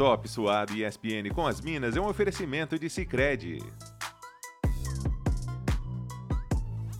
Top Suado e ESPN com as Minas é um oferecimento de Sicredi.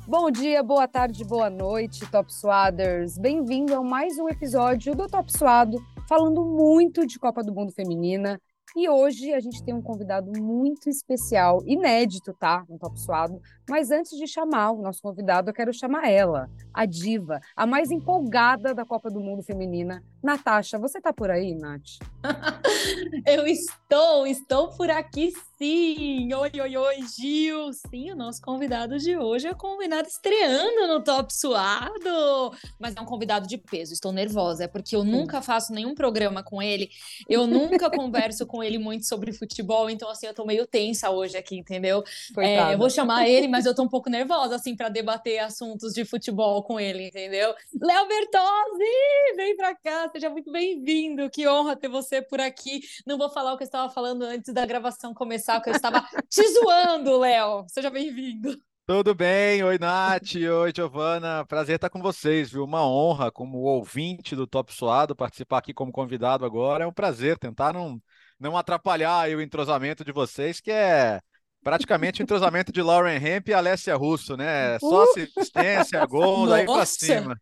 Bom dia, boa tarde, boa noite, Top Suaders. Bem-vindo a mais um episódio do Top Suado, falando muito de Copa do Mundo Feminina. E hoje a gente tem um convidado muito especial, inédito, tá? Um top suado. Mas antes de chamar o nosso convidado, eu quero chamar ela, a diva, a mais empolgada da Copa do Mundo Feminina, Natasha. Você tá por aí, Nath? eu estou, estou por aqui sim. Oi, oi, oi, Gil. Sim, o nosso convidado de hoje é o convidado estreando no Top Suado. Mas é um convidado de peso. Estou nervosa, é porque eu nunca faço nenhum programa com ele. Eu nunca converso com ele muito sobre futebol, então assim, eu tô meio tensa hoje aqui, entendeu? É, eu vou chamar ele, mas eu tô um pouco nervosa assim para debater assuntos de futebol com ele, entendeu? Léo Bertozzi, vem para cá, seja muito bem-vindo. Que honra ter você por aqui. Não vou falar o que eu estava falando antes da gravação começar que eu estava te zoando, Léo. Seja bem-vindo. Tudo bem? Oi, Nath. Oi, Giovana. Prazer estar com vocês, viu? Uma honra, como ouvinte do Top Suado, participar aqui como convidado agora. É um prazer tentar não, não atrapalhar o entrosamento de vocês, que é praticamente o entrosamento de Lauren Hemp e Alessia Russo, né? Só uh! assistência, gol, daí pra cima.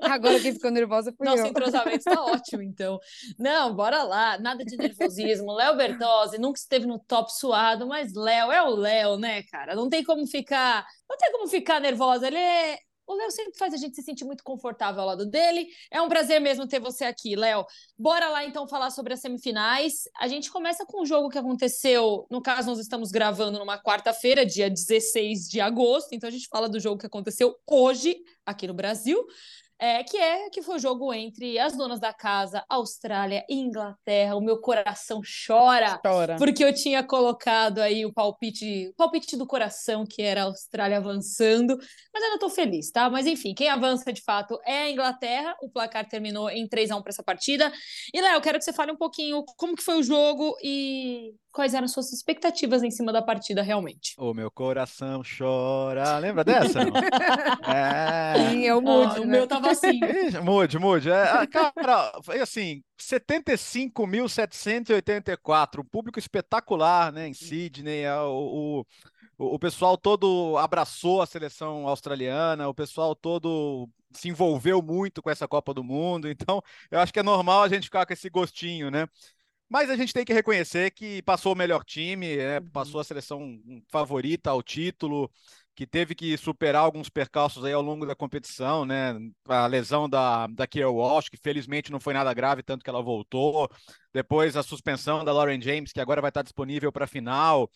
Agora quem ficou nervosa foi Nosso eu. entrosamento está ótimo, então. Não, bora lá, nada de nervosismo. Léo Bertozzi nunca esteve no top suado, mas Léo é o Léo, né, cara? Não tem como ficar, não tem como ficar nervosa. Ele é, o Léo sempre faz a gente se sentir muito confortável ao lado dele. É um prazer mesmo ter você aqui, Léo. Bora lá então falar sobre as semifinais. A gente começa com um jogo que aconteceu, no caso nós estamos gravando numa quarta-feira, dia 16 de agosto, então a gente fala do jogo que aconteceu hoje aqui no Brasil é, que é que foi o jogo entre as donas da casa, Austrália e Inglaterra. O meu coração chora, chora, porque eu tinha colocado aí o palpite, o palpite do coração, que era a Austrália avançando, mas eu não tô feliz, tá? Mas enfim, quem avança de fato é a Inglaterra. O placar terminou em 3 a 1 para essa partida. E Léo, quero que você fale um pouquinho como que foi o jogo e quais eram suas expectativas em cima da partida realmente. O meu coração chora. Lembra dessa? é... Sim, é o Moody. Ah, né? O meu tava assim. Mude, mude. É, ah, cara, foi assim, 75.784, um público espetacular, né, em Sydney, é, o, o, o pessoal todo abraçou a seleção australiana, o pessoal todo se envolveu muito com essa Copa do Mundo, então eu acho que é normal a gente ficar com esse gostinho, né? Mas a gente tem que reconhecer que passou o melhor time, né? passou a seleção favorita ao título, que teve que superar alguns percalços aí ao longo da competição, né? A lesão da, da Kier Walsh, que felizmente não foi nada grave, tanto que ela voltou. Depois a suspensão da Lauren James, que agora vai estar disponível para a final.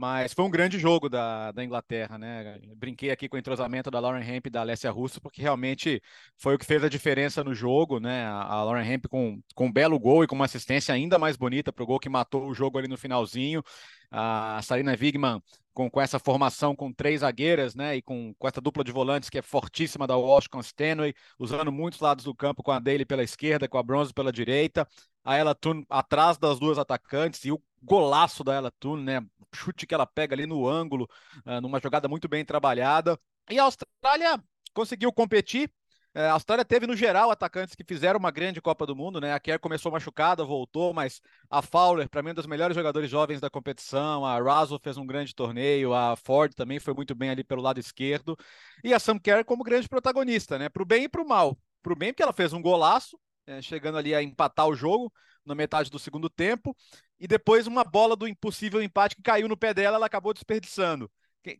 Mas foi um grande jogo da, da Inglaterra, né? Brinquei aqui com o entrosamento da Lauren Hemp e da Alessia Russo, porque realmente foi o que fez a diferença no jogo, né? A, Lauren Hemp com, com um belo gol e com uma assistência ainda mais bonita para o gol que matou o jogo ali no finalzinho. A Sarina Wigman com, com essa formação com três zagueiras, né? E com, com essa dupla de volantes que é fortíssima da Washington Stanway, usando muitos lados do campo com a Daly pela esquerda, com a Bronze pela direita. A Ella Thun atrás das duas atacantes e o golaço da Ella Thun, né? chute que ela pega ali no ângulo, uh, numa jogada muito bem trabalhada. E a Austrália conseguiu competir. Uh, a Austrália teve, no geral, atacantes que fizeram uma grande Copa do Mundo, né? A Kerr começou machucada, voltou, mas a Fowler, para mim, é um dos melhores jogadores jovens da competição. A Razzle fez um grande torneio, a Ford também foi muito bem ali pelo lado esquerdo. E a Sam Kerr como grande protagonista, né? Para o bem e para o mal. Para o bem, porque ela fez um golaço, é, chegando ali a empatar o jogo na metade do segundo tempo, e depois uma bola do impossível empate que caiu no pé dela, ela acabou desperdiçando.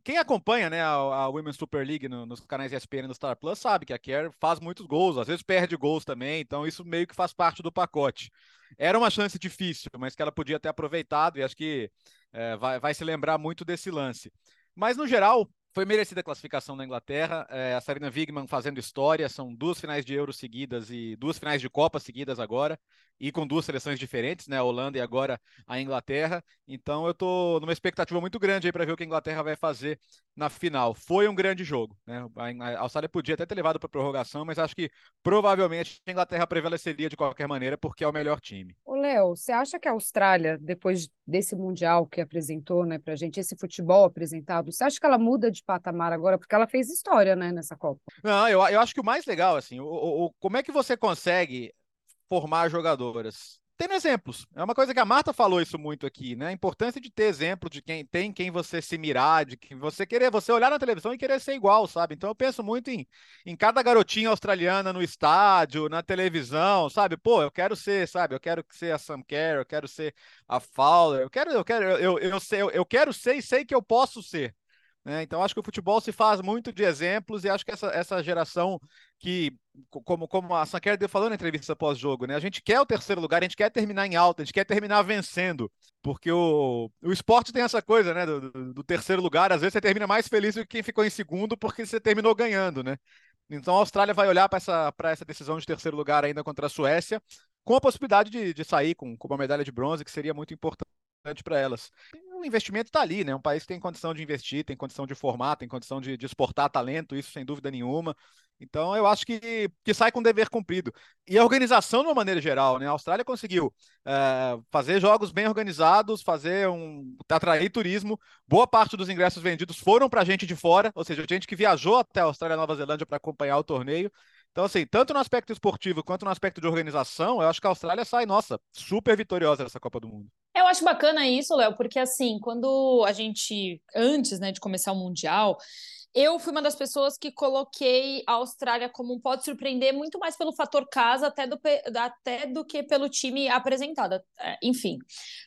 Quem acompanha né, a, a Women's Super League no, nos canais ESPN e no Star Plus sabe que a Kerr faz muitos gols, às vezes perde gols também, então isso meio que faz parte do pacote. Era uma chance difícil, mas que ela podia ter aproveitado e acho que é, vai, vai se lembrar muito desse lance. Mas no geral, foi merecida a classificação da Inglaterra. É, a Sarina Wigman fazendo história. São duas finais de Euro seguidas e duas finais de Copa seguidas agora. E com duas seleções diferentes, né? A Holanda e agora a Inglaterra. Então eu tô numa expectativa muito grande aí para ver o que a Inglaterra vai fazer na final. Foi um grande jogo, né? A Austrália podia até ter levado para prorrogação, mas acho que provavelmente a Inglaterra prevaleceria de qualquer maneira porque é o melhor time. Ô, Léo, você acha que a Austrália, depois desse Mundial que apresentou, né, pra gente, esse futebol apresentado, você acha que ela muda de patamar agora, porque ela fez história, né, nessa Copa. Não, eu, eu acho que o mais legal, assim, o, o, como é que você consegue formar jogadoras tendo exemplos. É uma coisa que a Marta falou isso muito aqui, né? A importância de ter exemplo de quem tem quem você se mirar, de que você querer, você olhar na televisão e querer ser igual, sabe? Então eu penso muito em, em cada garotinha australiana no estádio, na televisão, sabe? Pô, eu quero ser, sabe? Eu quero ser a Sam Kerr, eu quero ser a Fowler, eu quero, eu quero, eu, eu, eu, sei, eu, eu quero ser e sei que eu posso ser. Né? Então, acho que o futebol se faz muito de exemplos e acho que essa, essa geração que, como, como a Sanquer falou na entrevista pós-jogo, né? a gente quer o terceiro lugar, a gente quer terminar em alta, a gente quer terminar vencendo, porque o, o esporte tem essa coisa né? Do, do, do terceiro lugar, às vezes você termina mais feliz do que quem ficou em segundo porque você terminou ganhando. Né? Então, a Austrália vai olhar para essa, essa decisão de terceiro lugar ainda contra a Suécia com a possibilidade de, de sair com, com uma medalha de bronze, que seria muito importante para elas. O investimento está ali, né? Um país que tem condição de investir, tem condição de formar, tem condição de, de exportar talento, isso sem dúvida nenhuma. Então, eu acho que, que sai com dever cumprido. E a organização, de uma maneira geral, né? A Austrália conseguiu é, fazer jogos bem organizados, fazer um. atrair turismo. Boa parte dos ingressos vendidos foram para gente de fora, ou seja, gente que viajou até a Austrália e Nova Zelândia para acompanhar o torneio. Então, assim, tanto no aspecto esportivo quanto no aspecto de organização, eu acho que a Austrália sai, nossa, super vitoriosa dessa Copa do Mundo. Eu acho bacana isso, Léo, porque assim, quando a gente, antes né, de começar o Mundial, eu fui uma das pessoas que coloquei a Austrália como um pode surpreender muito mais pelo fator casa até do, até do que pelo time apresentado. É, enfim.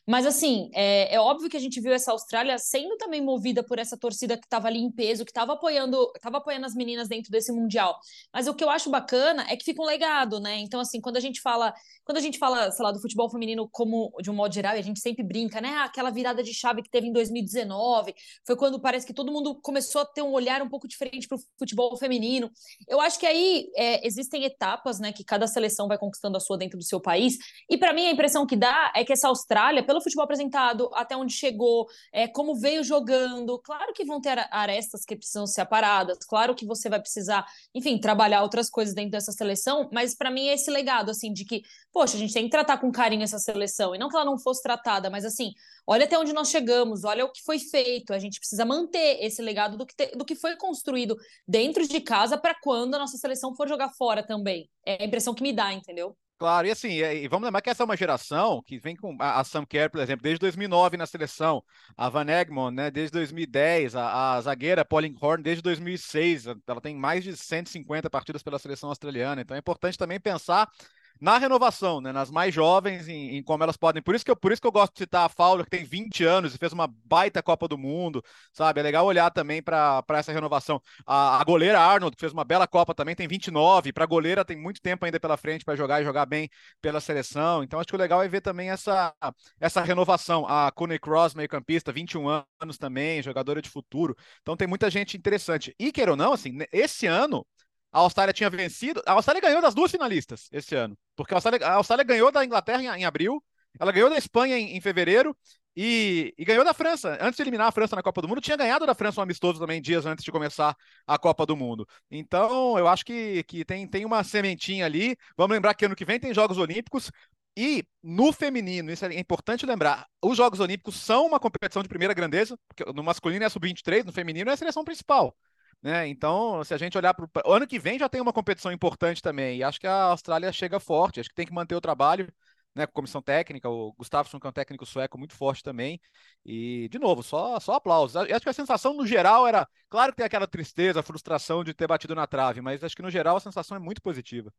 Mas assim, é, é óbvio que a gente viu essa Austrália sendo também movida por essa torcida que estava ali em peso, que estava apoiando, estava apoiando as meninas dentro desse Mundial. Mas o que eu acho bacana é que fica um legado, né? Então, assim, quando a gente fala, quando a gente fala, sei lá, do futebol feminino como de um modo geral, a gente sempre brinca, né? Ah, aquela virada de chave que teve em 2019, foi quando parece que todo mundo começou a ter um olhar olhar um pouco diferente para o futebol feminino. Eu acho que aí é, existem etapas, né, que cada seleção vai conquistando a sua dentro do seu país. E para mim a impressão que dá é que essa Austrália, pelo futebol apresentado, até onde chegou, é, como veio jogando, claro que vão ter arestas que precisam ser aparadas, claro que você vai precisar, enfim, trabalhar outras coisas dentro dessa seleção, mas para mim é esse legado, assim, de que, poxa, a gente tem que tratar com carinho essa seleção, e não que ela não fosse tratada, mas assim, olha até onde nós chegamos, olha o que foi feito, a gente precisa manter esse legado do que, te, do que foi construído dentro de casa para quando a nossa seleção for jogar fora também. É a impressão que me dá, entendeu? Claro, e assim, e vamos lembrar que essa é uma geração que vem com a, Sam Kerr, por exemplo, desde 2009 na seleção, a Van Egmond, né, desde 2010, a, a zagueira Pauline Horn desde 2006, ela tem mais de 150 partidas pela seleção australiana, então é importante também pensar na renovação, né, nas mais jovens, em, em, como elas podem. Por isso, que eu, por isso que eu gosto de citar a Fowler, que tem 20 anos e fez uma baita Copa do Mundo, sabe? É legal olhar também para essa renovação. A, a, goleira Arnold, que fez uma bela Copa também, tem 29. Para goleira, tem muito tempo ainda pela frente para jogar e jogar bem pela seleção. Então, acho que o legal é ver também essa, essa renovação. A Cooney Cross, meio-campista, 21 anos também, jogadora de futuro. Então, tem muita gente interessante. E, queira ou não, assim, esse ano a Austrália tinha vencido. A Austrália ganhou das duas finalistas esse ano. Porque a Austrália, a Austrália ganhou da Inglaterra em, em, abril, ela ganhou da Espanha em, em fevereiro e, e, ganhou da França. Antes de eliminar a França na Copa do Mundo, tinha ganhado da França um amistoso também dias antes de começar a Copa do Mundo. Então, eu acho que, que tem, tem uma sementinha ali. Vamos lembrar que ano que vem tem Jogos Olímpicos. E no feminino, isso é importante lembrar, os Jogos Olímpicos são uma competição de primeira grandeza, porque no masculino é sub-23, no feminino é a seleção principal. Né? Então, se a gente olhar para o ano que vem, já tem uma competição importante também. E acho que a Austrália chega forte. Acho que tem que manter o trabalho né, com comissão técnica. O Gustafsson, que é um técnico sueco muito forte também. E, de novo, só, só aplausos. Acho que a sensação no geral era. Claro que tem aquela tristeza, frustração de ter batido na trave, mas acho que no geral a sensação é muito positiva.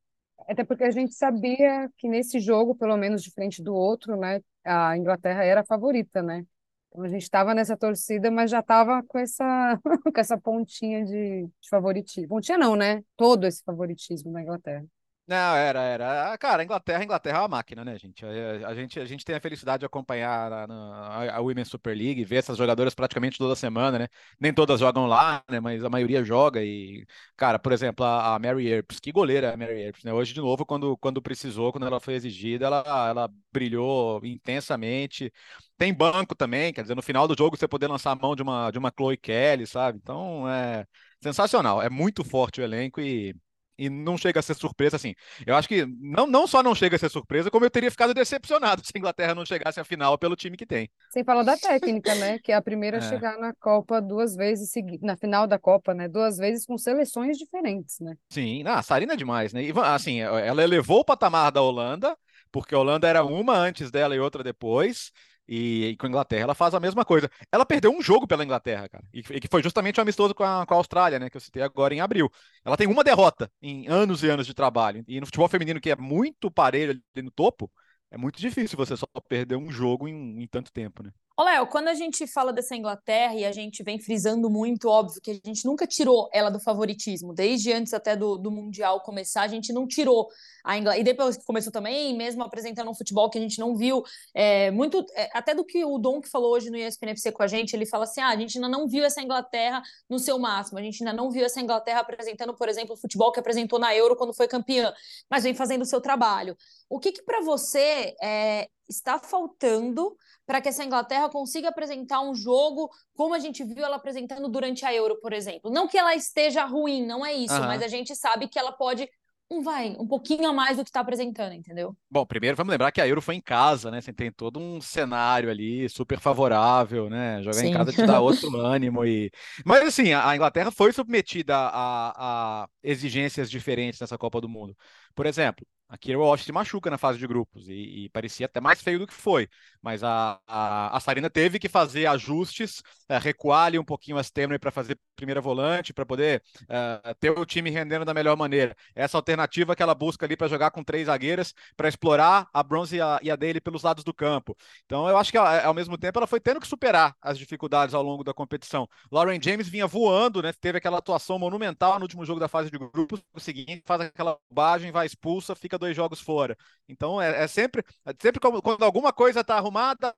Até porque a gente sabia que nesse jogo, pelo menos de frente do outro, né, a Inglaterra era a favorita, né? Então a gente estava nessa torcida, mas já estava com essa, com essa pontinha de, de favoritismo. Pontinha não, né? Todo esse favoritismo na Inglaterra. Não, era, era. Ah, cara, Inglaterra, Inglaterra é uma máquina, né, gente? A, a, gente? a gente tem a felicidade de acompanhar a, a, a Women's Super League, ver essas jogadoras praticamente toda semana, né? Nem todas jogam lá, né? Mas a maioria joga e, cara, por exemplo, a, a Mary Earps, que goleira a Mary Earps, né? Hoje, de novo, quando, quando precisou, quando ela foi exigida, ela, ela brilhou intensamente. Tem banco também, quer dizer, no final do jogo você poder lançar a mão de uma, de uma Chloe Kelly, sabe? Então, é sensacional. É muito forte o elenco e e não chega a ser surpresa, assim. Eu acho que não, não só não chega a ser surpresa, como eu teria ficado decepcionado se a Inglaterra não chegasse à final pelo time que tem. Sem falar da técnica, né? Que é a primeira é. a chegar na Copa duas vezes seguidas, na final da Copa, né? Duas vezes com seleções diferentes, né? Sim, a Sarina é demais, né? E, assim, ela elevou o patamar da Holanda porque a Holanda era uma antes dela e outra depois. E, e, com a Inglaterra ela faz a mesma coisa. Ela perdeu um jogo pela Inglaterra, cara. E, e que foi justamente o um amistoso com a, com a Austrália, né? Que eu citei agora em abril. Ela tem uma derrota em anos e anos de trabalho. E no futebol feminino, que é muito parelho ali no topo, é muito difícil você só perder um jogo em, em tanto tempo, né? Ô, Léo, quando a gente fala dessa Inglaterra e a gente vem frisando muito, óbvio, que a gente nunca tirou ela do favoritismo, desde antes até do, do Mundial começar, a gente não tirou a Inglaterra. E depois que começou também, mesmo apresentando um futebol que a gente não viu, é, muito, é, até do que o Dom que falou hoje no ESPN FC com a gente, ele fala assim: ah, a gente ainda não viu essa Inglaterra no seu máximo, a gente ainda não viu essa Inglaterra apresentando, por exemplo, o futebol que apresentou na Euro quando foi campeã, mas vem fazendo o seu trabalho. O que, que para você é, está faltando para que essa Inglaterra consiga apresentar um jogo como a gente viu ela apresentando durante a Euro, por exemplo. Não que ela esteja ruim, não é isso, uhum. mas a gente sabe que ela pode um vai, um pouquinho a mais do que está apresentando, entendeu? Bom, primeiro vamos lembrar que a Euro foi em casa, né? Você tem todo um cenário ali super favorável, né? Jogar Sim. em casa te dá outro ânimo e. Mas assim, a Inglaterra foi submetida a, a exigências diferentes nessa Copa do Mundo. Por exemplo, a Kira Walsh se machuca na fase de grupos e, e, parecia até mais feio do que foi. Mas a, a, a Sarina teve que fazer ajustes, é, recuar ali um pouquinho as Temer para fazer primeira volante, para poder é, ter o time rendendo da melhor maneira. Essa alternativa que ela busca ali para jogar com três zagueiras, para explorar a Bronze e a, e a pelos lados do campo. Então eu acho que ao mesmo tempo ela foi tendo que superar as dificuldades ao longo da competição. Lauren James vinha voando, né? Teve aquela atuação monumental no último jogo da fase de grupos. O seguinte, faz aquela bobagem, vai expulsa, fica dois jogos fora. Então é, é sempre, é sempre quando, quando alguma coisa está arrumada,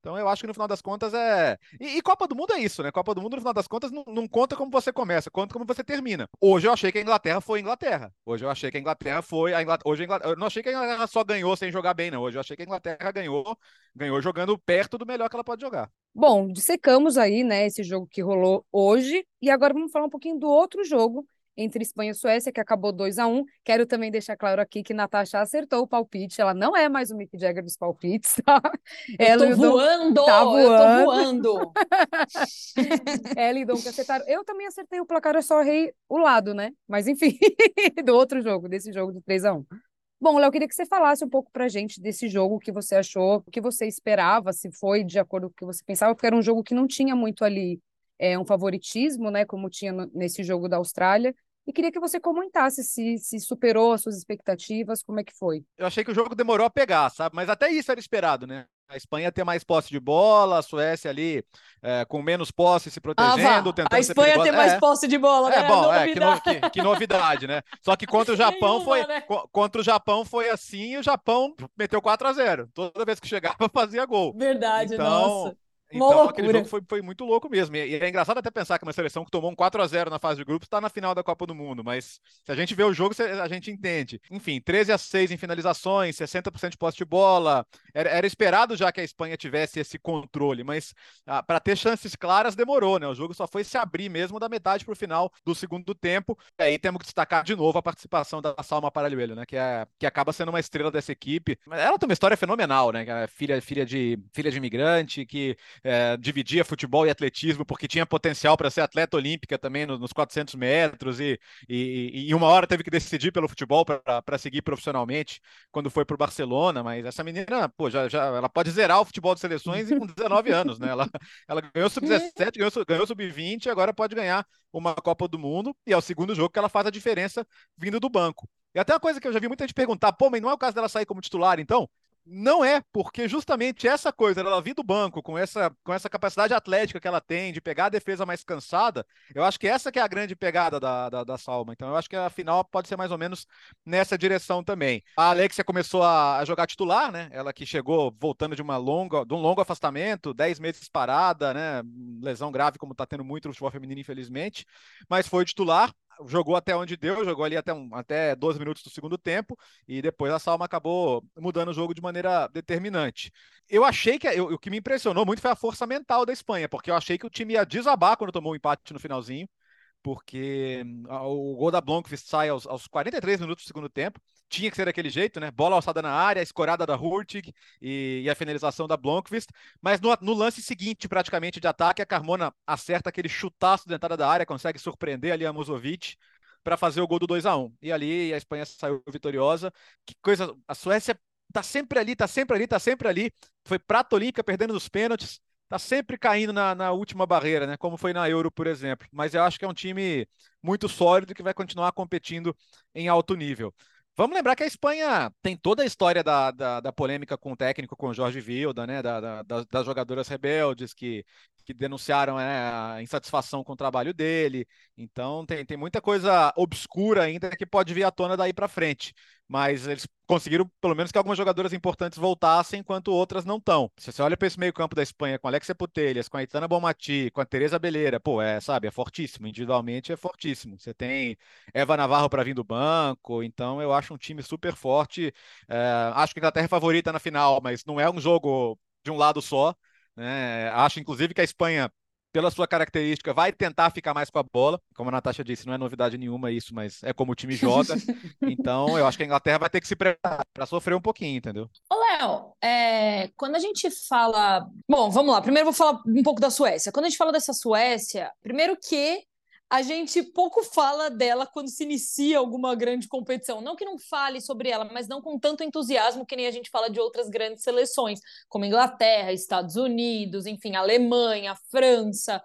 então eu acho que no final das contas é. E, e, Copa do Mundo é isso, né? Copa do Mundo, no final das contas, não, não, conta como você começa, conta como você termina. Hoje eu achei que a Inglaterra foi a Inglaterra. Hoje eu achei que a Inglaterra foi a Inglaterra. Hoje a Inglaterra... Eu não achei que a Inglaterra só ganhou sem jogar bem, não. Hoje eu achei que a Inglaterra ganhou, ganhou jogando perto do melhor que ela pode jogar. Bom, dissecamos aí, né, esse jogo que rolou hoje. E agora vamos falar um pouquinho do outro jogo entre Espanha e Suécia, que acabou 2 a 1 Quero também deixar claro aqui que Natasha acertou o palpite. Ela não é mais o Mick Jagger dos palpites, tá? Ela tô voando! Tá voando. Eu tô voando! Ela e Dom que acertaram. Eu também acertei o placar, eu só errei o lado, né? Mas enfim, do outro jogo, desse jogo do 3 a 1 Bom, Léo, queria que você falasse um pouco pra gente desse jogo, o que você achou, o que você esperava, se foi de acordo com o que você pensava, porque era um jogo que não tinha muito ali é, um favoritismo, né, como tinha no, nesse jogo da Austrália. E queria que você comentasse se, se superou as suas expectativas, como é que foi. Eu achei que o jogo demorou a pegar, sabe? Mas até isso era esperado, né? A Espanha ter mais posse de bola, a Suécia ali é, com menos posse se protegendo, ah, tentando A Espanha ter mais é. posse de bola, é, né? Bom, é, que, no, que, que, novidade, né? Só que contra o Japão Nenhuma, foi né? contra o Japão foi assim, e o Japão meteu 4 a 0. Toda vez que chegava fazia gol. Verdade, então, nossa. Então, loucura. aquele jogo foi, foi muito louco mesmo. E, é engraçado até pensar que uma seleção que tomou um 4 a 0 na fase de grupos está na final da Copa do Mundo, mas se a gente vê o jogo, a gente entende. Enfim, 13 a 6 em finalizações, 60% de posse de bola. Era, era, esperado já que a Espanha tivesse esse controle, mas ah, para ter chances claras demorou, né? O jogo só foi se abrir mesmo da metade para o final do segundo tempo. E aí temos que destacar de novo a participação da Salma Paralhuelo, né? Que, é, que acaba sendo uma estrela dessa equipe. Ela tem uma história fenomenal, né? É filha, filha, de, filha de imigrante, que é, dividia futebol e atletismo, porque tinha potencial para ser atleta olímpica também nos 400 metros, e, e, e, uma hora teve que decidir pelo futebol para seguir profissionalmente quando foi para o Barcelona. Mas essa menina, pô, já, já, ela pode zerar o futebol de seleções com 19 anos, né? Ela, ela ganhou sub-17, ganhou, ganhou sub-20, agora pode ganhar uma Copa do Mundo, e é o segundo jogo que ela faz a diferença vindo do banco. E até uma coisa que eu já vi muita gente perguntar, pô, mas não é o caso dela sair como titular, então? Não é, porque justamente essa coisa, ela vir do banco com essa, com essa capacidade atlética que ela tem de pegar a defesa mais cansada, eu acho que essa que é a grande pegada da, da, da Salma. Então eu acho que a final pode ser mais ou menos nessa direção também. A Alexia começou a, a jogar titular, né? Ela que chegou voltando de uma longa, de um longo afastamento, 10 meses parada, né? Lesão grave, como está tendo muito no futebol feminino, infelizmente, mas foi titular jogou até onde deu, jogou ali até, um, até 12 minutos do segundo tempo, e depois a Salma acabou mudando o jogo de maneira determinante. Eu achei que eu, o que me impressionou muito foi a força mental da Espanha, porque eu achei que o time ia desabar quando tomou o um empate no finalzinho porque hum, o gol da Blomqvist sai aos, aos 43 minutos do segundo tempo. Tinha que ser daquele jeito, né? Bola alçada na área, escorada da Hurtig e, e, a finalização da Blomqvist. Mas no, no, lance seguinte, praticamente, de ataque, a Carmona acerta aquele chutaço de entrada da área, consegue surpreender ali a Musovic para fazer o gol do 2 a 1 E ali a Espanha saiu vitoriosa. Que coisa. A Suécia tá sempre ali, tá sempre ali, tá sempre ali. Foi prata olímpica perdendo nos pênaltis, tá sempre caindo na, na, última barreira, né? Como foi na Euro, por exemplo. Mas eu acho que é um time muito sólido que vai continuar competindo em alto nível. Vamos lembrar que a Espanha tem toda a história da, da, da polêmica com o técnico, com o Jorge Vilda, né? Da, da, das jogadoras rebeldes que, que denunciaram né, a insatisfação com o trabalho dele. Então tem, tem muita coisa obscura ainda que pode vir à tona daí para frente mas eles conseguiram pelo menos que algumas jogadoras importantes voltassem, enquanto outras não estão. Se você olha para esse meio-campo da Espanha com Alexia Putelhas, com a Itana Bomati, com a Teresa Beleira, pô, é, sabe, é fortíssimo, individualmente é fortíssimo. Você tem Eva Navarro para vir do banco, então eu acho um time super forte. É, acho que a Inglaterra é favorita na final, mas não é um jogo de um lado só. Né? Acho, inclusive, que a Espanha pela sua característica, vai tentar ficar mais com a bola. Como a Natasha disse, não é novidade nenhuma isso, mas é como o time joga. então, eu acho que a Inglaterra vai ter que se preparar para sofrer um pouquinho, entendeu? Ô, Léo, é... quando a gente fala. Bom, vamos lá. Primeiro, vou falar um pouco da Suécia. Quando a gente fala dessa Suécia, primeiro que a gente pouco fala dela quando se inicia alguma grande competição. Não que não fale sobre ela, mas não com tanto entusiasmo que nem a gente fala de outras grandes seleções, como Inglaterra, Estados Unidos, enfim, Alemanha, França.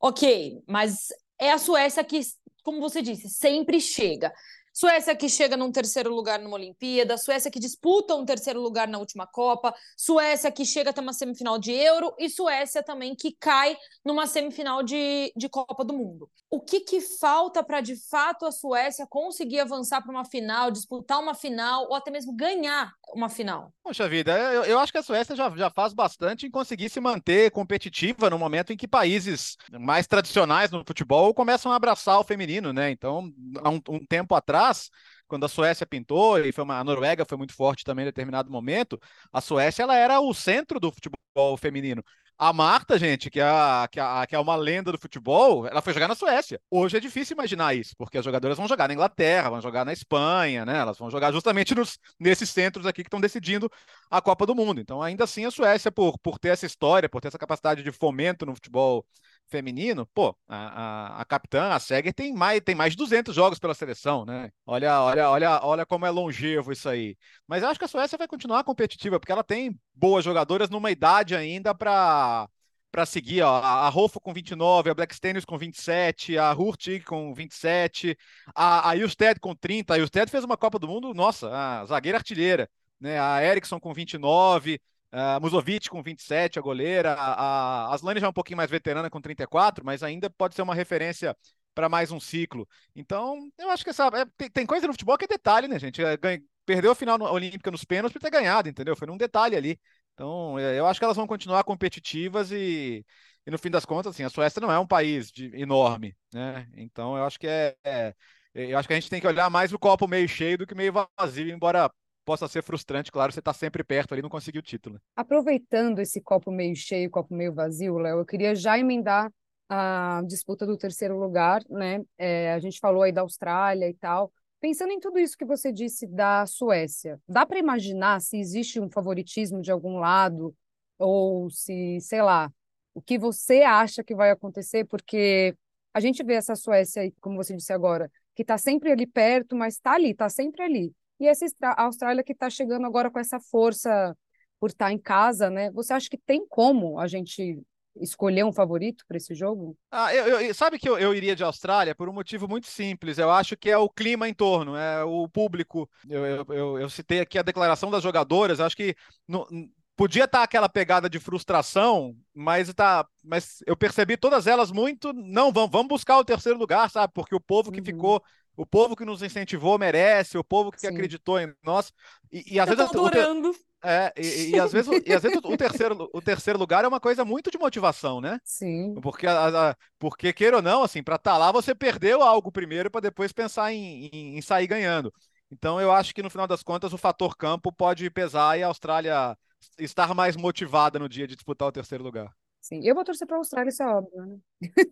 Ok, mas é a Suécia que, como você disse, sempre chega. Suécia que chega num terceiro lugar numa Olimpíada, Suécia que disputa um terceiro lugar na última Copa, Suécia que chega até uma semifinal de Euro e Suécia também que cai numa semifinal de, de Copa do Mundo. O que, que falta para de fato a Suécia conseguir avançar para uma final, disputar uma final ou até mesmo ganhar uma final? Poxa vida, eu, eu acho que a Suécia já, já faz bastante em conseguir se manter competitiva no momento em que países mais tradicionais no futebol começam a abraçar o feminino, né? Então, há um, um tempo atrás atrás, quando a Suécia pintou, e foi uma, a Noruega foi muito forte também em determinado momento, a Suécia ela era o centro do futebol feminino. A Marta, gente, que é, que, é, que é uma lenda do futebol, ela foi jogar na Suécia. Hoje é difícil imaginar isso, porque as jogadoras vão jogar na Inglaterra, vão jogar na Espanha, né? Elas vão jogar justamente nos, nesses centros aqui que estão decidindo a Copa do Mundo. Então, ainda assim, a Suécia, por, por ter essa história, por ter essa capacidade de fomento no futebol feminino, pô, a, a, a, capitã, a Seger, tem mais, tem mais de 200 jogos pela seleção, né? Olha, olha, olha, olha como é longevo isso aí. Mas eu acho que a Suécia vai continuar competitiva, porque ela tem boas jogadoras numa idade ainda para para seguir, ó, a Rolfo com 29, a Black Stenius com 27, a Hurtig com 27, a, a Justed com 30. A Justed fez uma Copa do Mundo, nossa, a zagueira artilheira, né? A Eriksson com 29, Uh, Musovic com 27, a goleira. A, Aslane já é um pouquinho mais veterana com 34, mas ainda pode ser uma referência para mais um ciclo. Então, eu acho que essa. É, tem, tem, coisa no futebol que é detalhe, né, gente? É, ganha, perdeu a final no, olímpica nos pênaltis por ter ganhado, entendeu? Foi num detalhe ali. Então, é, eu acho que elas vão continuar competitivas e, e no fim das contas, assim, a Suécia não é um país de, enorme, né? Então, eu acho que é, é eu acho que a gente tem que olhar mais o copo meio cheio do que meio vazio, embora possa ser frustrante, claro, você está sempre perto ali não conseguir o título. Aproveitando esse copo meio cheio, copo meio vazio, Léo, eu queria já emendar a disputa do terceiro lugar, né? É, a gente falou aí da Austrália e tal. Pensando em tudo isso que você disse da Suécia, dá para imaginar se existe um favoritismo de algum lado ou se, sei lá, o que você acha que vai acontecer? Porque a gente vê essa Suécia, como você disse agora, que está sempre ali perto, mas está ali, está sempre ali. E essa Austrália que está chegando agora com essa força por estar tá em casa, né? Você acha que tem como a gente escolher um favorito para esse jogo? Ah, eu, eu, sabe que eu, eu, iria de Austrália por um motivo muito simples. Eu acho que é o clima em torno, é o público. Eu, eu citei aqui a declaração das jogadoras. Acho que no, podia estar tá aquela pegada de frustração, mas tá, mas eu percebi todas elas muito. Não, vamos, vamos buscar o terceiro lugar, sabe? Porque o povo que uhum. ficou o povo que nos incentivou merece, o povo que Sim. acreditou em nós. E, e às Eu vezes. Adorando. É, e, e, às vezes, e às vezes o, terceiro, o terceiro lugar é uma coisa muito de motivação, né? Sim. Porque, a, a, porque queira ou não, assim, para estar tá lá você perdeu algo primeiro para depois pensar em, em, em, sair ganhando. Então eu acho que no final das contas o fator campo pode pesar e a Austrália estar mais motivada no dia de disputar o terceiro lugar. Sim, eu vou torcer para a Austrália, isso é óbvio, né?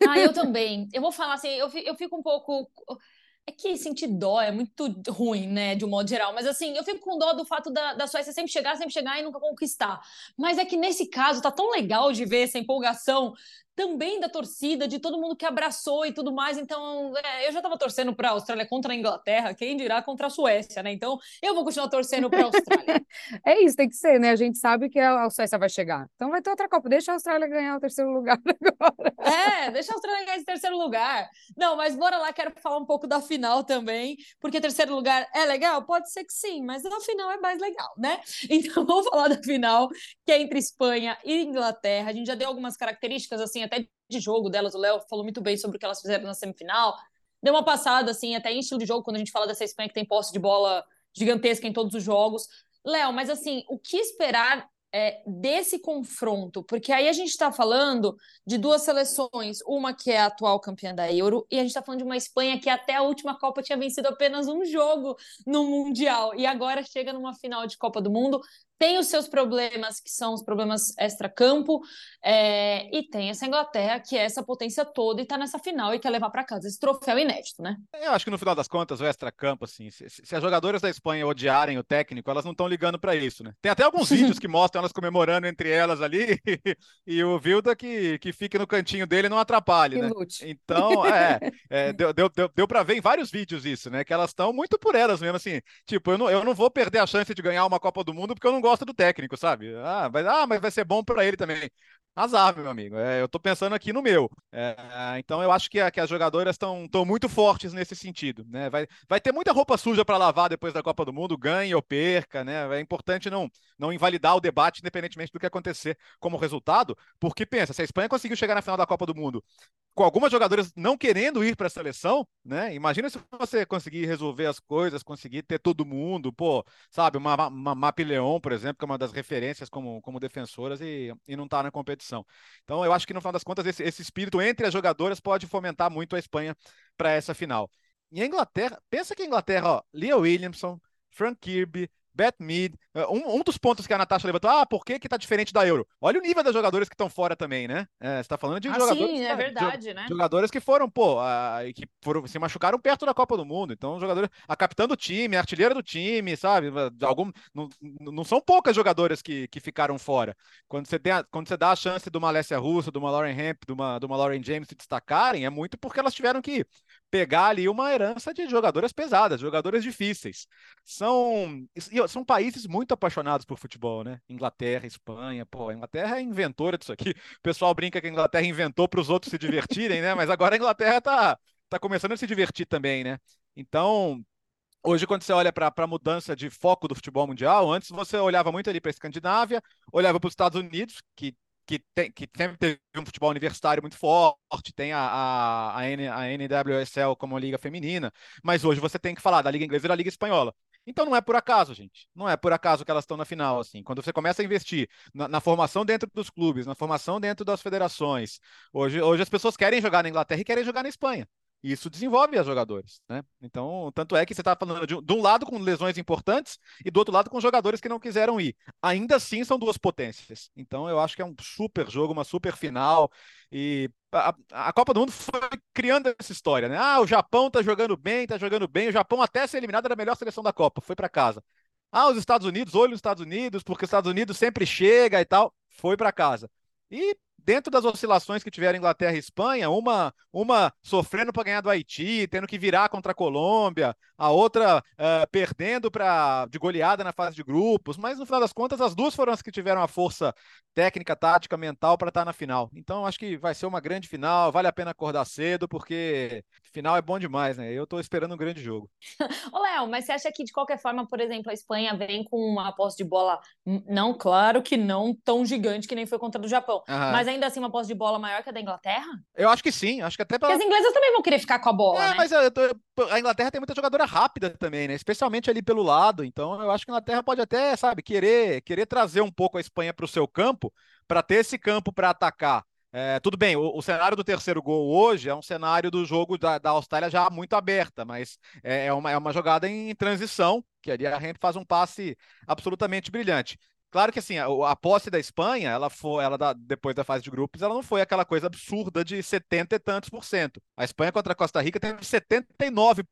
Ah, eu também. Eu vou falar assim, eu, eu fico um pouco é que sentir dó é muito ruim, né, de um modo geral. Mas assim, eu fico com dó do fato da, da Suécia sempre chegar, sempre chegar e nunca conquistar. Mas é que nesse caso tá tão legal de ver essa empolgação também da torcida, de todo mundo que abraçou e tudo mais. Então, é, eu já estava torcendo para a Austrália contra a Inglaterra, quem dirá contra a Suécia, né? Então, eu vou continuar torcendo para a Austrália. é isso, tem que ser, né? A gente sabe que a Suécia vai chegar. Então vai ter outra Copa. Deixa a Austrália ganhar o terceiro lugar agora. É, deixa a Austrália ganhar esse terceiro lugar. Não, mas bora lá, quero falar um pouco da final também, porque terceiro lugar é legal? Pode ser que sim, mas a final é mais legal, né? Então vamos falar da final, que é entre Espanha e Inglaterra. A gente já deu algumas características, assim, até de jogo delas. O Léo falou muito bem sobre o que elas fizeram na semifinal. Deu uma passada, assim, até em estilo de jogo, quando a gente fala dessa Espanha que tem posse de bola gigantesca em todos os jogos. Léo, mas assim, o que esperar é, desse confronto? Porque aí a gente está falando de duas seleções, uma que é a atual campeã da Euro, e a gente está falando de uma Espanha que até a última Copa tinha vencido apenas um jogo no Mundial, e agora chega numa final de Copa do Mundo tem os seus problemas, que são os problemas extra-campo, é, e tem essa Inglaterra, que é essa potência toda e está nessa final e quer levar para casa esse troféu inédito, né? Eu acho que no final das contas, o extra-campo, assim, se, se, as jogadoras da Espanha odiarem o técnico, elas não estão ligando para isso, né? Tem até alguns vídeos que mostram elas comemorando entre elas ali, e o Vilda que, que fique no cantinho dele não atrapalhe, que né? Lute. Então, é, é deu, deu, deu, deu para ver em vários vídeos isso, né? Que elas estão muito por elas mesmo, assim, tipo, eu não, eu não vou perder a chance de ganhar uma Copa do Mundo porque eu não gosto gosta do técnico, sabe? Ah, mas, ah, mas vai ser bom para ele também. Azar, meu amigo. É, eu tô pensando aqui no meu. É, então eu acho que, a, que as jogadoras estão muito fortes nesse sentido. Né? Vai, vai ter muita roupa suja para lavar depois da Copa do Mundo, ganhe ou perca. Né? É importante não, não invalidar o debate, independentemente do que acontecer como resultado, porque pensa, se a Espanha conseguiu chegar na final da Copa do Mundo com algumas jogadoras não querendo ir para a seleção, né? Imagina se você conseguir resolver as coisas, conseguir ter todo mundo, pô, sabe, uma, uma Mapi Leão, por exemplo, que é uma das referências como, como defensoras e, e não tá na competição. Então, eu acho que no final das contas, esse, esse espírito entre as jogadoras pode fomentar muito a Espanha para essa final. E a Inglaterra, pensa que a Inglaterra, ó, Leah Williamson, Frank Kirby, Beth Mead. Eh, um, um dos pontos que a Natasha levantou, ah, por que que tá diferente da Euro? Olha o nível das jogadores que estão fora também, né? É, você tá falando de ah, jogadores... Sim, é verdade, de, né? Jogadores que foram, pô, a, que foram, se machucaram perto da Copa do Mundo. Então, jogadores... A capitã do time, a artilheira do time, sabe? Algum, não, não são poucas jogadoras que, que ficaram fora. Quando você, tem a, quando você dá a chance de uma Alessia Russo, de uma Lauren Hemp, de uma, de uma Lauren James se destacarem, é muito porque elas tiveram que pegar ali uma herança de jogadoras pesadas, jogadoras difíceis. São, são países muito apaixonados por futebol, né? Inglaterra, Espanha, pô, a Inglaterra é inventora disso aqui. O pessoal brinca que a Inglaterra inventou para os outros se divertirem, né? Mas agora a Inglaterra está tá começando a se divertir também, né? Então, Hoje, quando você olha para a mudança de foco do futebol mundial, antes você olhava muito ali para a Escandinávia, olhava para os Estados Unidos, que que, tem, que sempre teve um futebol universitário muito forte, tem a, a, a, N, a NWSL como liga feminina, mas hoje você tem que falar da Liga Inglesa e da Liga Espanhola. Então não é por acaso, gente. Não é por acaso que elas estão na final, assim. Quando você começa a investir na, na, formação dentro dos clubes, na formação dentro das federações, hoje, hoje as pessoas querem jogar na Inglaterra e querem jogar na Espanha. E isso desenvolve as jogadores, né? Então, tanto é que você está falando de, de, um lado com lesões importantes e do outro lado com jogadores que não quiseram ir. Ainda assim, são duas potências. Então, eu acho que é um super jogo, uma super final. E a, a Copa do Mundo foi criando essa história, né? Ah, o Japão está jogando bem, está jogando bem. O Japão, até ser eliminado, era a melhor seleção da Copa, foi para casa. Ah, os Estados Unidos, olho os Estados Unidos, porque os Estados Unidos sempre chega e tal, foi para casa. E dentro das oscilações que tiveram Inglaterra e Espanha, uma, uma sofrendo para ganhar do Haiti, tendo que virar contra a Colômbia, a outra uh, perdendo pra, de goleada na fase de grupos, mas no final das contas, as duas foram as que tiveram a força técnica, tática, mental para estar tá na final. Então, acho que vai ser uma grande final, vale a pena acordar cedo, porque final é bom demais, né? Eu estou esperando um grande jogo. Ô, Léo, mas você acha que de qualquer forma, por exemplo, a Espanha vem com uma posse de bola, não, claro que não tão gigante que nem foi contra o Japão, Aham. mas ainda assim uma posse de bola maior que a da Inglaterra? Eu acho que sim, acho que até. Porque as inglesas também vão querer ficar com a bola, é, né? mas tô... a Inglaterra tem muita jogadora rápida também, né? Especialmente ali pelo lado, então eu acho que a Inglaterra pode até, sabe, querer, querer trazer um pouco a Espanha para o seu campo, para ter esse campo para atacar. É, tudo bem, o, o, cenário do terceiro gol hoje é um cenário do jogo da, da Austrália já muito aberta, mas é, é, uma, é uma jogada em transição, que ali a Hemp faz um passe absolutamente brilhante. Claro que assim, a, a, posse da Espanha, ela foi, ela da, depois da fase de grupos, ela não foi aquela coisa absurda de 70 e tantos por cento. A Espanha contra a Costa Rica teve 79%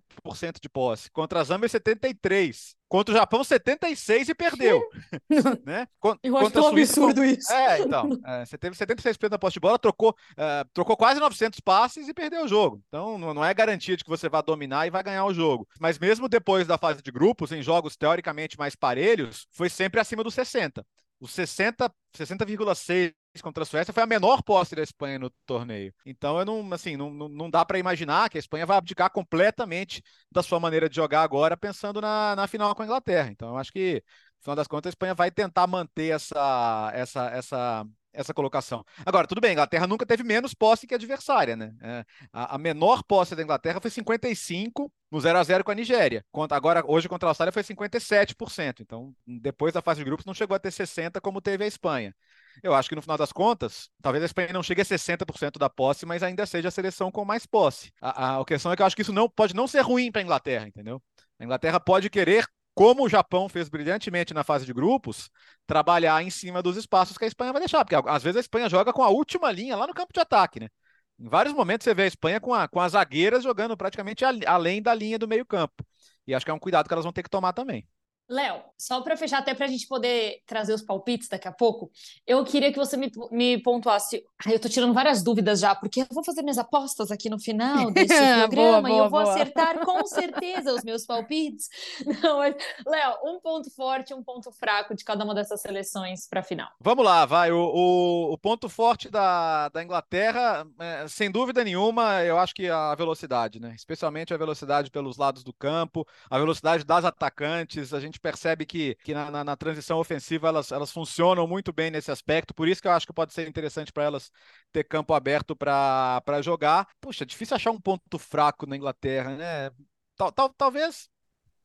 de posse, contra a Zâmbia 73. Contra o Japão, 76 e perdeu. né? Eu acho tão absurdo isso. É, então. É, você teve 76% da posse de bola, trocou, uh, trocou quase 900 passes e perdeu o jogo. Então, não é garantia de que você vai dominar e vai ganhar o jogo. Mas mesmo depois da fase de grupos, em jogos teoricamente mais parelhos, foi sempre acima dos 60. Os 60, 60,6 contra a Suécia foi a menor posse da Espanha no torneio. Então, eu não, assim, não, não dá para imaginar que a Espanha vai abdicar completamente da sua maneira de jogar agora, pensando na, na final com a Inglaterra. Então, eu acho que, no final das contas, a Espanha vai tentar manter essa, essa, essa, essa colocação. Agora, tudo bem, a Inglaterra nunca teve menos posse que a adversária, né? É, a, a, menor posse da Inglaterra foi 55 no 0 a 0 com a Nigéria. Agora, hoje contra a Austrália foi 57%. Então, depois da fase de grupos, não chegou a ter 60% como teve a Espanha. Eu acho que no final das contas, talvez a Espanha não chegue a 60% da posse, mas ainda seja a seleção com mais posse. A, a, a questão é que eu acho que isso não pode não ser ruim para a Inglaterra, entendeu? A Inglaterra pode querer como o Japão fez brilhantemente na fase de grupos, trabalhar em cima dos espaços que a Espanha vai deixar, porque às vezes a Espanha joga com a última linha lá no campo de ataque, né? Em vários momentos você vê a Espanha com, a, com as zagueiras jogando praticamente além da linha do meio campo. E acho que é um cuidado que elas vão ter que tomar também. Léo, só para fechar, até para a gente poder trazer os palpites daqui a pouco, eu queria que você me, me pontuasse. Ai, eu estou tirando várias dúvidas já, porque eu vou fazer minhas apostas aqui no final desse programa boa, boa, e eu vou boa. acertar com certeza os meus palpites. Não, mas, Léo, um ponto forte e um ponto fraco de cada uma dessas seleções para a final. Vamos lá, vai. O, o, o, ponto forte da, da Inglaterra, é, sem dúvida nenhuma, eu acho que a velocidade, né? Especialmente a velocidade pelos lados do campo, a velocidade das atacantes. A gente gente percebe que, que na, na, na, transição ofensiva elas, elas funcionam muito bem nesse aspecto, por isso que eu acho que pode ser interessante para elas ter campo aberto para jogar. Puxa, difícil achar um ponto fraco na Inglaterra, né? Tal, tal, talvez.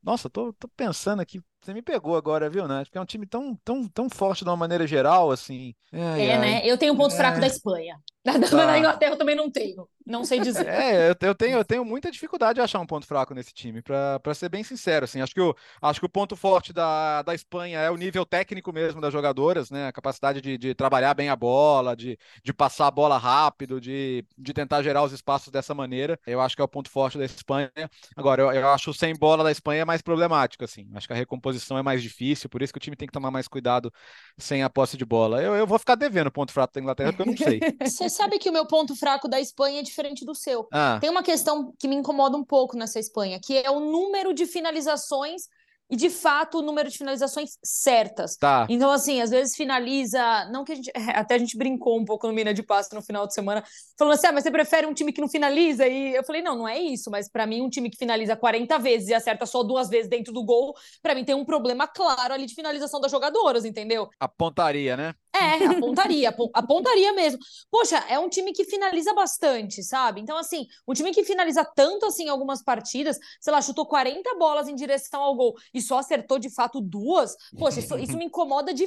Nossa, tô, tô pensando aqui, você me pegou agora, viu, né? Porque é um time tão, tão, tão forte de uma maneira geral, assim. Ai, é, ai. né? Eu tenho um ponto é... fraco da Espanha. Da, tá. Inglaterra eu também não tenho. Não sei dizer. É, eu, eu, tenho, eu tenho muita dificuldade de achar um ponto fraco nesse time, para ser bem sincero. Assim, acho, que o, acho que o ponto forte da, da Espanha é o nível técnico mesmo das jogadoras, né? A capacidade de, de trabalhar bem a bola, de, de passar a bola rápido, de, de tentar gerar os espaços dessa maneira. Eu acho que é o ponto forte da Espanha. Agora, eu, eu acho o sem bola da Espanha mais problemático, assim. Acho que a recomposição é mais difícil, por isso que o time tem que tomar mais cuidado sem a posse de bola. Eu, eu vou ficar devendo o ponto fraco da Inglaterra, porque eu não sei. Você sabe que o meu ponto fraco da Espanha é diferente do seu. Ah. Tem uma questão que me incomoda um pouco nessa Espanha, que é o número de finalizações e de fato o número de finalizações certas. Tá. Então, assim, às vezes finaliza. Não que a gente. Até a gente brincou um pouco no Mina de Passo no final de semana, falando assim: ah, mas você prefere um time que não finaliza? E eu falei: não, não é isso, mas para mim, um time que finaliza 40 vezes e acerta só duas vezes dentro do gol, para mim tem um problema claro ali de finalização das jogadoras, entendeu? A pontaria, né? É, a pontaria, a pontaria mesmo. Poxa, é um time que finaliza bastante, sabe? Então, assim, um time que finaliza tanto assim algumas partidas, sei lá, chutou 40 bolas em direção ao gol e só acertou de fato duas. Poxa, isso, isso me incomoda de,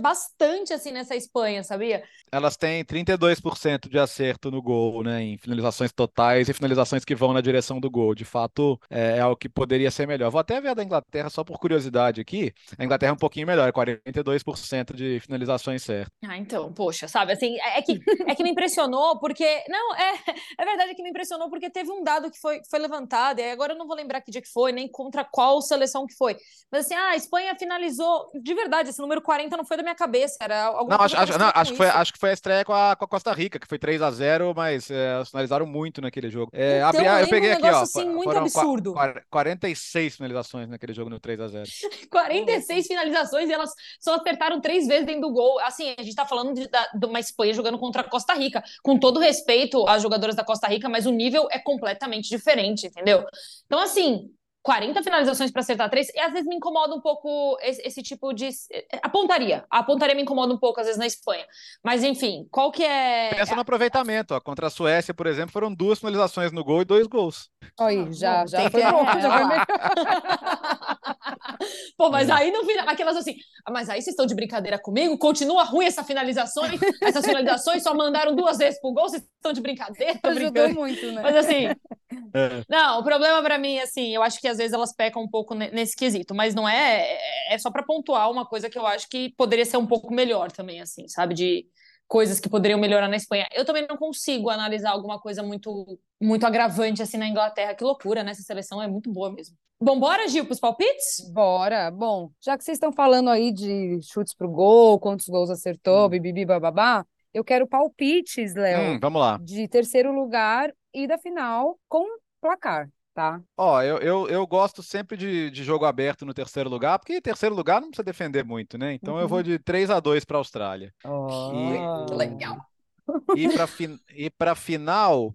bastante assim nessa Espanha, sabia? Elas têm 32% de acerto no gol, né? Em finalizações totais e finalizações que vão na direção do gol. De fato, é, é o que poderia ser melhor. Vou até ver a da Inglaterra, só por curiosidade aqui. A Inglaterra é um pouquinho melhor, 42% de finalizações certas. Ah, então, poxa, sabe, assim, é, é que, é que me impressionou porque, não, é, é verdade que me impressionou porque teve um dado que foi, foi levantado, e agora eu não vou lembrar que dia que foi, nem contra qual seleção que foi, mas assim, ah, a Espanha finalizou, de verdade, esse número 40 não foi da minha cabeça, era alguma não, acho, acho, não, acho, que foi, acho que foi a estreia com a, com a Costa Rica, que foi 3 a 0 mas é, finalizaram muito naquele jogo. É, então, abri, eu, eu peguei um aqui, ó, assim, muito absurdo. 46 finalizações naquele jogo no 3 a 0 46 finalizações e elas só acertaram três vezes dentro do gol, assim, a gente tá falando de, de uma Espanha jogando contra a Costa Rica, com todo respeito às jogadoras da Costa Rica, mas o nível é completamente diferente, entendeu? Então, assim, 40 finalizações para acertar três, e às vezes me incomoda um pouco esse, esse, tipo de. A pontaria. A pontaria me incomoda um pouco, às vezes, na Espanha. Mas, enfim, qual que é. Pensa no aproveitamento. Ó. Contra a Suécia, por exemplo, foram duas finalizações no gol e dois gols. Aí, já, já foi bom, já foi melhor. Pô, mas é. aí não vira aquelas assim, ah, mas aí vocês estão de brincadeira comigo? Continua ruim essa finalização? Essas finalizações só mandaram duas vezes pro gol, vocês estão de brincadeira? Ajudou muito, né? Mas assim, é. não, o problema para mim, assim, eu acho que às vezes elas pecam um pouco nesse quesito, mas não é, é só para pontuar uma coisa que eu acho que poderia ser um pouco melhor também, assim, sabe? De coisas que poderiam melhorar na Espanha. Eu também não consigo analisar alguma coisa muito muito agravante assim na Inglaterra. Que loucura, né? Essa seleção é muito boa mesmo. Bom, bora, Gil, para os palpites? Bora. Bom, já que vocês estão falando aí de chutes pro gol, quantos gols acertou, bibibi, bababá, eu quero palpites, Léo, Hum, vamos lá. de terceiro lugar e da final com placar, tá? Ó, eu, eu, eu gosto sempre de, de jogo aberto no terceiro lugar, porque terceiro lugar não precisa defender muito, né? Então eu Uhum. vou de 3 a 2 para a Austrália. Oh. Que legal. E para fin... e para final,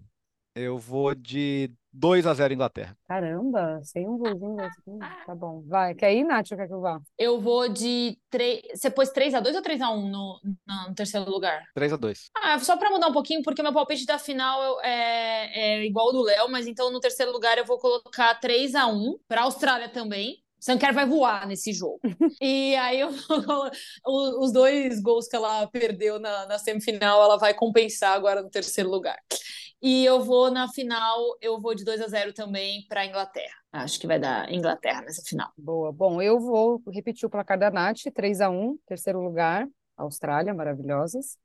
eu vou de 2 a 0 Inglaterra. Caramba, sem um golzinho aqui. Tá bom. Vai, quer ir, Nath, quer que eu vá? Eu vou de 3. Você pôs 3x2 ou 3x1 no, no terceiro lugar? 3 a 2 Ah, só para mudar um pouquinho, porque meu palpite da final eu- é, é igual ao do Léo, mas então no terceiro lugar eu vou colocar 3 a 1 para a Austrália também. Sanker vai voar nesse jogo. E aí eu os dois gols que ela perdeu na, na semifinal, ela vai compensar agora no terceiro lugar. E eu vou na final, eu vou de 2 a 0 também para a Inglaterra. Acho que vai dar Inglaterra nessa final. Boa. Bom, eu vou repetir o placar da Nath, 3 a 1 terceiro lugar, Austrália, maravilhosas.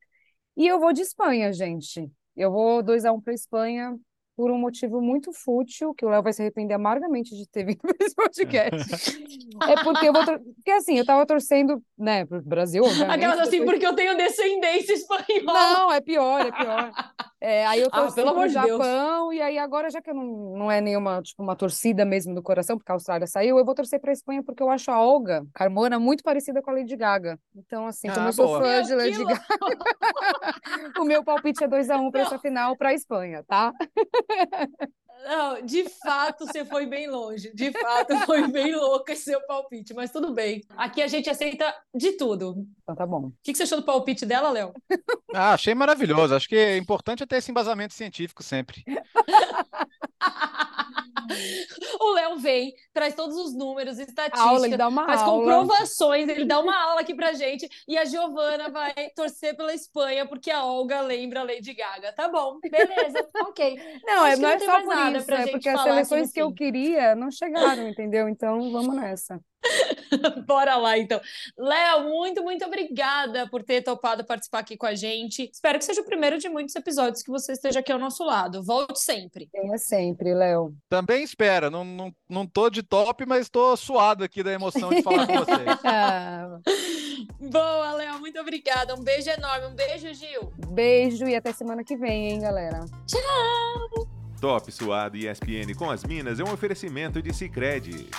E eu vou de Espanha, gente. Eu vou 2 a 1 para Espanha por um motivo muito fútil, que o Léo vai se arrepender amargamente de ter vindo para esse podcast. É porque eu vou. Porque assim, eu tava torcendo, né, pro Brasil. Aquelas assim, depois- porque eu tenho descendência espanhola. Não, é pior, é pior. É, aí eu Ah, torci pelo pro amor de Deus. Japão, e aí agora, já que eu não, não é nenhuma, tipo, uma torcida mesmo do coração, porque a Austrália saiu, eu vou torcer pra Espanha, porque eu acho a Olga Carmona muito parecida com a Lady Gaga. Então, assim, como Ah, eu sou boa. fã Meu, de Lady. Gaga, o meu palpite é 2x1 pra Não. essa final pra Espanha, tá? Não, de fato você foi bem longe. De fato foi bem louco esse seu palpite, mas tudo bem. Aqui a gente aceita de tudo. O Então tá bom. que que você achou do palpite dela, Léo? Ah, achei maravilhoso. Acho que é importante é ter esse embasamento científico sempre. O Léo vem, traz todos os números, Aula, ele estatísticas, dá uma faz aula. comprovações, ele dá uma aula aqui pra gente e a Giovana vai torcer pela Espanha porque a Olga lembra a Lady Gaga. Tá bom, beleza, ok. Não, é, Acho não não é só por nada isso, pra é gente porque as seleções que eu queria não chegaram, entendeu? Então vamos nessa. Bora lá, então. Léo, muito, muito obrigada por ter topado participar aqui com a gente. Espero que seja o primeiro de muitos episódios que você esteja aqui ao nosso lado. Volte sempre. Venha sempre, Léo. Também espera. Não, não, não tô de top, mas tô suado aqui da emoção de falar com vocês. Boa, Léo, muito obrigada. Um beijo enorme. Um beijo, Gil. Beijo e até semana que vem, hein, galera? Top Suado e ESPN com as Minas é um oferecimento de Sicredi.